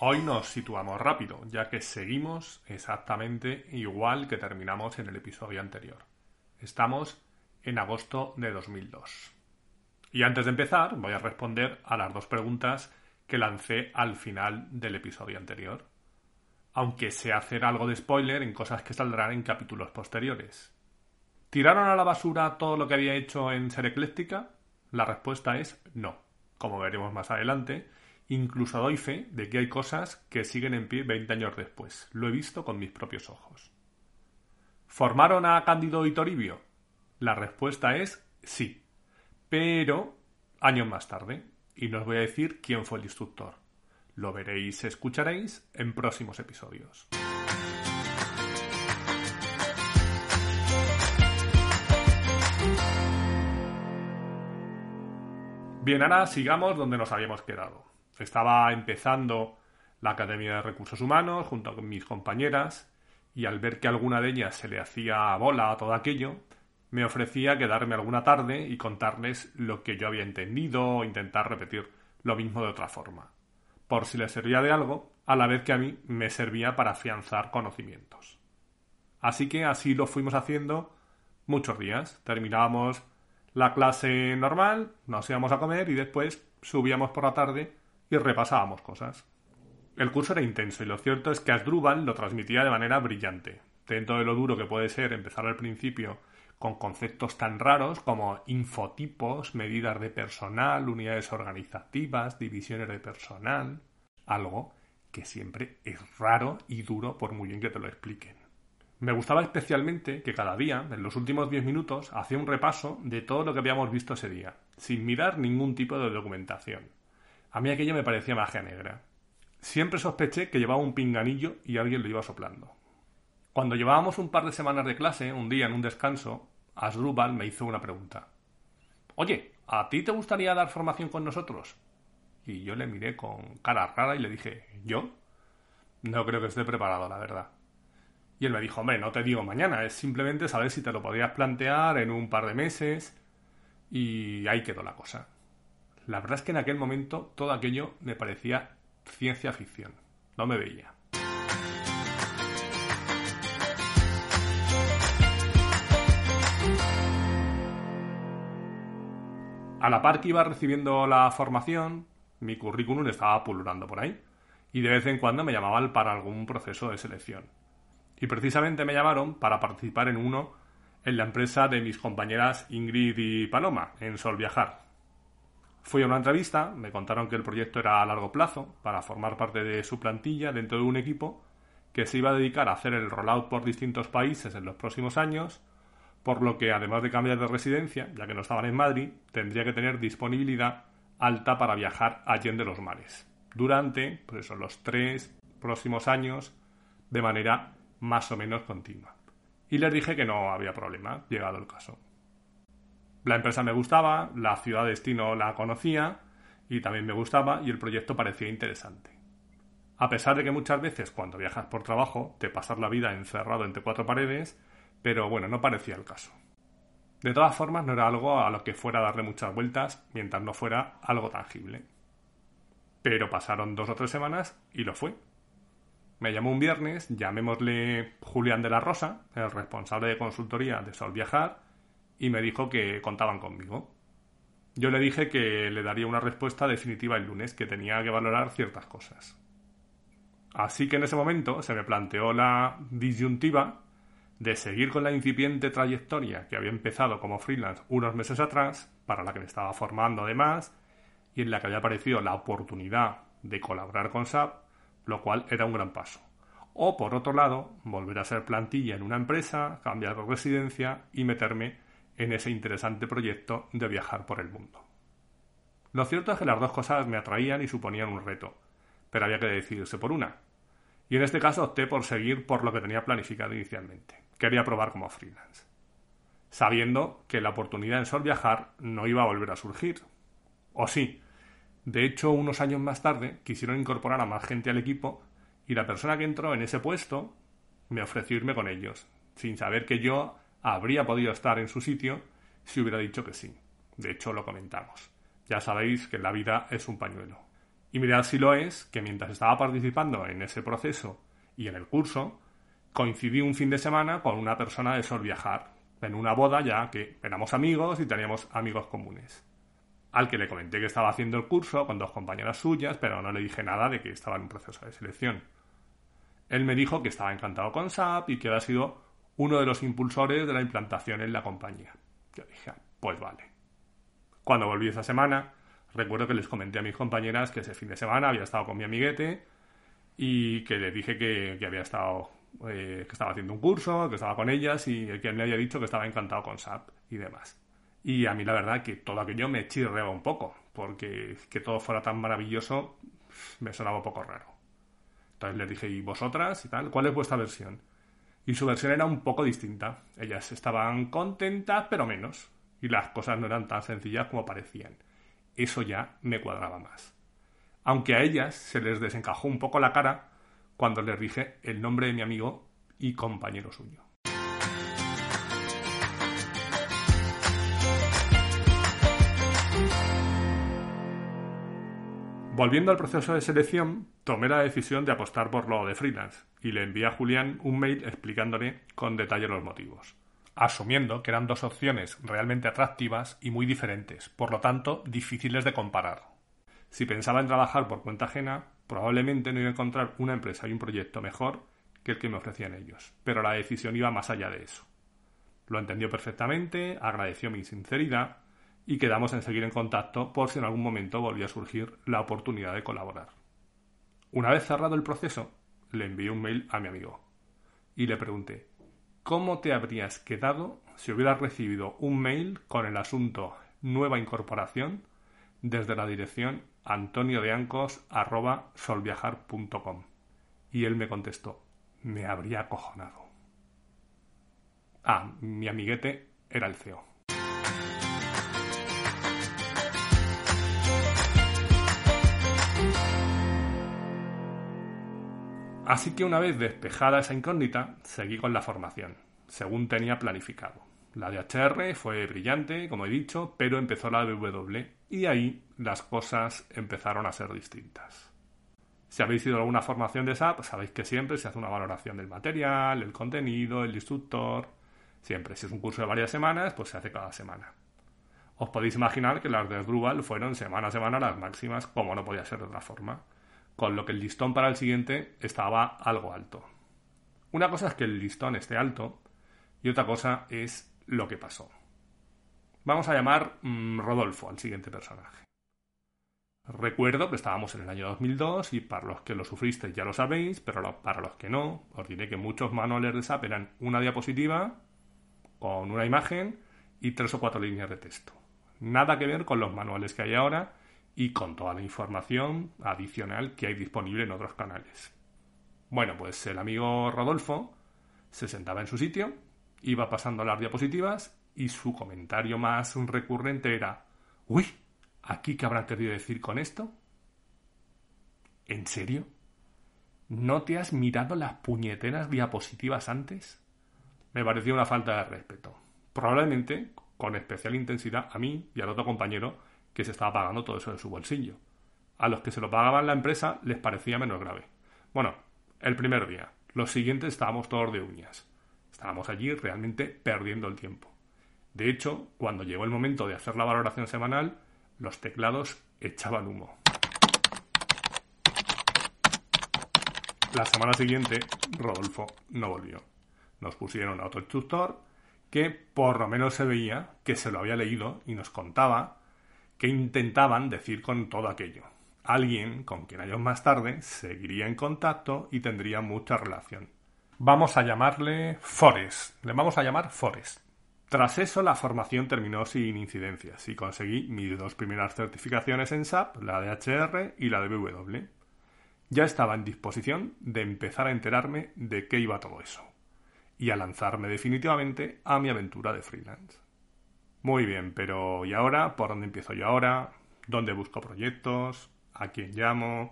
Hoy nos situamos rápido, ya que seguimos exactamente igual que terminamos en el episodio anterior. Estamos en agosto de 2002. Y antes de empezar, voy a responder a las dos preguntas que lancé al final del episodio anterior. Aunque sé hacer algo de spoiler en cosas que saldrán en capítulos posteriores. ¿Tiraron a la basura todo lo que había hecho en Ser Ecléctica? La respuesta es no, como veremos más adelante, Incluso doy fe de que hay cosas que siguen en pie 20 años después. Lo he visto con mis propios ojos. ¿Formaron a Cándido y Toribio? La respuesta es sí, pero años más tarde. Y no os voy a decir quién fue el instructor. Lo veréis, escucharéis en próximos episodios. Bien, ahora sigamos donde nos habíamos quedado. Estaba empezando la Academia de Recursos Humanos junto con mis compañeras y al ver que alguna de ellas se le hacía bola a todo aquello, me ofrecía quedarme alguna tarde y contarles lo que yo había entendido o intentar repetir lo mismo de otra forma, por si les servía de algo, a la vez que a mí me servía para afianzar conocimientos. Así que así lo fuimos haciendo muchos días. Terminábamos la clase normal, nos íbamos a comer y después subíamos por la tarde y repasábamos cosas. El curso era intenso y lo cierto es que Asdrúbal lo transmitía de manera brillante. Dentro de lo duro que puede ser empezar al principio con conceptos tan raros como infotipos, medidas de personal, unidades organizativas, divisiones de personal, algo que siempre es raro y duro por muy bien que te lo expliquen. Me gustaba especialmente que cada día, en los últimos 10 minutos, hacía un repaso de todo lo que habíamos visto ese día, sin mirar ningún tipo de documentación. A mí aquello me parecía magia negra. Siempre sospeché que llevaba un pinganillo y alguien lo iba soplando. Cuando llevábamos un par de semanas de clase, un día en un descanso, Asdrúbal me hizo una pregunta. Oye, ¿a ti te gustaría dar formación con nosotros? Y yo le miré con cara rara y le dije, ¿yo? No creo que esté preparado, la verdad. Y él me dijo, hombre, no te digo mañana, es simplemente saber si te lo podías plantear en un par de meses. Y ahí quedó la cosa. La verdad es que en aquel momento todo aquello me parecía ciencia ficción. No me veía. A la par que iba recibiendo la formación, mi currículum estaba pululando por ahí. Y de vez en cuando me llamaban para algún proceso de selección. Y precisamente me llamaron para participar en uno en la empresa de mis compañeras Ingrid y Paloma, en Sol Viajar, Fui a una entrevista, me contaron que el proyecto era a largo plazo, para formar parte de su plantilla dentro de un equipo que se iba a dedicar a hacer el rollout por distintos países en los próximos años, por lo que además de cambiar de residencia, ya que no estaban en Madrid, tendría que tener disponibilidad alta para viajar allende los mares, durante pues los tres próximos años de manera más o menos continua. Y les dije que no había problema, llegado el caso. La empresa me gustaba, la ciudad de destino la conocía y también me gustaba y el proyecto parecía interesante. A pesar de que muchas veces cuando viajas por trabajo te pasas la vida encerrado entre cuatro paredes, pero bueno, no parecía el caso. De todas formas, no era algo a lo que fuera a darle muchas vueltas mientras no fuera algo tangible. Pero pasaron dos o tres semanas y lo fue. Me llamó un viernes, llamémosle Julián de la Rosa, el responsable de consultoría de Sol Viajar, y me dijo que contaban conmigo. Yo le dije que le daría una respuesta definitiva el lunes, que tenía que valorar ciertas cosas. Así que en ese momento se me planteó la disyuntiva de seguir con la incipiente trayectoria que había empezado como freelance unos meses atrás, para la que me estaba formando además, y en la que había aparecido la oportunidad de colaborar con SAP, lo cual era un gran paso. O por otro lado, volver a ser plantilla en una empresa, cambiar de residencia y meterme en ese interesante proyecto de viajar por el mundo. Lo cierto es que las dos cosas me atraían y suponían un reto, pero había que decidirse por una. Y en este caso opté por seguir por lo que tenía planificado inicialmente. Quería probar como freelance. Sabiendo que la oportunidad en Sol Viajar no iba a volver a surgir. O sí. De hecho, unos años más tarde quisieron incorporar a más gente al equipo y la persona que entró en ese puesto me ofreció irme con ellos, sin saber que yo habría podido estar en su sitio si hubiera dicho que sí. De hecho, lo comentamos. Ya sabéis que la vida es un pañuelo. Y mirad si lo es, que mientras estaba participando en ese proceso y en el curso, coincidí un fin de semana con una persona de Sol Viajar, en una boda ya que éramos amigos y teníamos amigos comunes. Al que le comenté que estaba haciendo el curso con dos compañeras suyas, pero no le dije nada de que estaba en un proceso de selección. Él me dijo que estaba encantado con SAP y que había sido uno de los impulsores de la implantación en la compañía. Yo dije, pues vale. Cuando volví esa semana, recuerdo que les comenté a mis compañeras que ese fin de semana había estado con mi amiguete y que le dije que, había estado, eh, que estaba haciendo un curso, que estaba con ellas y que me había dicho que estaba encantado con SAP y demás. Y a mí la verdad que todo aquello me chirreaba un poco, porque que todo fuera tan maravilloso me sonaba un poco raro. Entonces les dije, ¿y vosotras y tal? ¿Cuál es vuestra versión? Y su versión era un poco distinta. Ellas estaban contentas, pero menos. Y las cosas no eran tan sencillas como parecían. Eso ya me cuadraba más. Aunque a ellas se les desencajó un poco la cara cuando les dije el nombre de mi amigo y compañero suyo. Volviendo al proceso de selección, tomé la decisión de apostar por lo de freelance y le envié a Julián un mail explicándole con detalle los motivos, asumiendo que eran dos opciones realmente atractivas y muy diferentes, por lo tanto difíciles de comparar. Si pensaba en trabajar por cuenta ajena, probablemente no iba a encontrar una empresa y un proyecto mejor que el que me ofrecían ellos, pero la decisión iba más allá de eso. Lo entendió perfectamente, agradeció mi sinceridad y quedamos en seguir en contacto por si en algún momento volvía a surgir la oportunidad de colaborar. Una vez cerrado el proceso, le envié un mail a mi amigo y le pregunté ¿Cómo te habrías quedado si hubieras recibido un mail con el asunto nueva incorporación desde la dirección antoniodeancos.solviajar.com? Y él me contestó, me habría acojonado. Ah, mi amiguete era el CEO. Así que una vez despejada esa incógnita, seguí con la formación, según tenía planificado. La de HR fue brillante, como he dicho, pero empezó la de W y ahí las cosas empezaron a ser distintas. Si habéis ido a alguna formación de SAP, sabéis que siempre se hace una valoración del material, el contenido, el instructor. Siempre, si es un curso de varias semanas, pues se hace cada semana. Os podéis imaginar que las de Drupal fueron semana a semana las máximas, como no podía ser de otra forma con lo que el listón para el siguiente estaba algo alto. Una cosa es que el listón esté alto y otra cosa es lo que pasó. Vamos a llamar mm, Rodolfo al siguiente personaje. Recuerdo que estábamos en el año 2002 y para los que lo sufristeis ya lo sabéis, pero para los que no, os diré que muchos manuales de SAP eran una diapositiva con una imagen y tres o cuatro líneas de texto. Nada que ver con los manuales que hay ahora y con toda la información adicional que hay disponible en otros canales. Bueno, pues el amigo Rodolfo se sentaba en su sitio, iba pasando las diapositivas y su comentario más recurrente era Uy, ¿aquí qué habrá querido decir con esto? ¿En serio? ¿No te has mirado las puñeteras diapositivas antes? Me pareció una falta de respeto. Probablemente, con especial intensidad, a mí y al otro compañero que se estaba pagando todo eso de su bolsillo. A los que se lo pagaban la empresa les parecía menos grave. Bueno, el primer día. Los siguientes estábamos todos de uñas. Estábamos allí realmente perdiendo el tiempo. De hecho, cuando llegó el momento de hacer la valoración semanal, los teclados echaban humo. La semana siguiente, Rodolfo no volvió. Nos pusieron a otro instructor que por lo menos se veía que se lo había leído y nos contaba que intentaban decir con todo aquello. Alguien con quien años más tarde seguiría en contacto y tendría mucha relación. Vamos a llamarle Forrest. Le vamos a llamar Forrest. Tras eso, la formación terminó sin incidencias y conseguí mis dos primeras certificaciones en SAP, la de HR y la de BW. Ya estaba en disposición de empezar a enterarme de qué iba todo eso y a lanzarme definitivamente a mi aventura de freelance. Muy bien, pero ¿y ahora? ¿Por dónde empiezo yo ahora? ¿Dónde busco proyectos? ¿A quién llamo?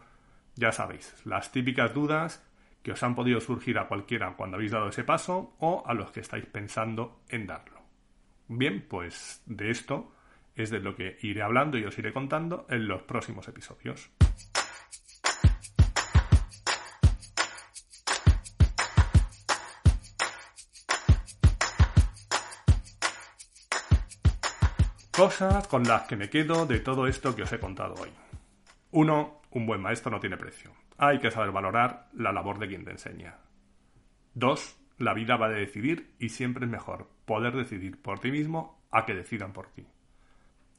Ya sabéis, las típicas dudas que os han podido surgir a cualquiera cuando habéis dado ese paso o a los que estáis pensando en darlo. Bien, pues de esto es de lo que iré hablando y os iré contando en los próximos episodios. Cosas con las que me quedo de todo esto que os he contado hoy. Uno, Un buen maestro no tiene precio. Hay que saber valorar la labor de quien te enseña. Dos, La vida va a decidir y siempre es mejor poder decidir por ti mismo a que decidan por ti.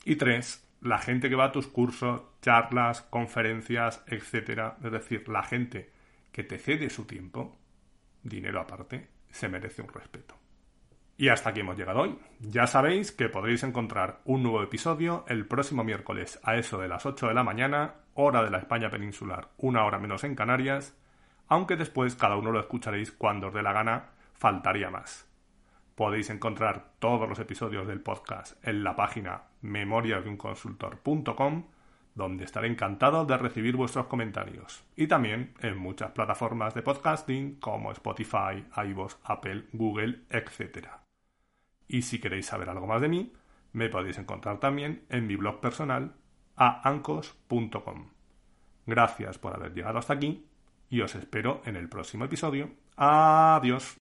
Y tres, La gente que va a tus cursos, charlas, conferencias, etc., es decir, la gente que te cede su tiempo, dinero aparte, se merece un respeto. Y hasta aquí hemos llegado hoy. Ya sabéis que podréis encontrar un nuevo episodio el próximo miércoles a eso de las 8 de la mañana, hora de la España peninsular, una hora menos en Canarias, aunque después cada uno lo escucharéis cuando os dé la gana, faltaría más. Podéis encontrar todos los episodios del podcast en la página memoriasdeunconsultor.com, donde estaré encantado de recibir vuestros comentarios. Y también en muchas plataformas de podcasting como Spotify, iVoox, Apple, Google, etc. Y si queréis saber algo más de mí, me podéis encontrar también en mi blog personal a ancos.com. Gracias por haber llegado hasta aquí y os espero en el próximo episodio. Adiós.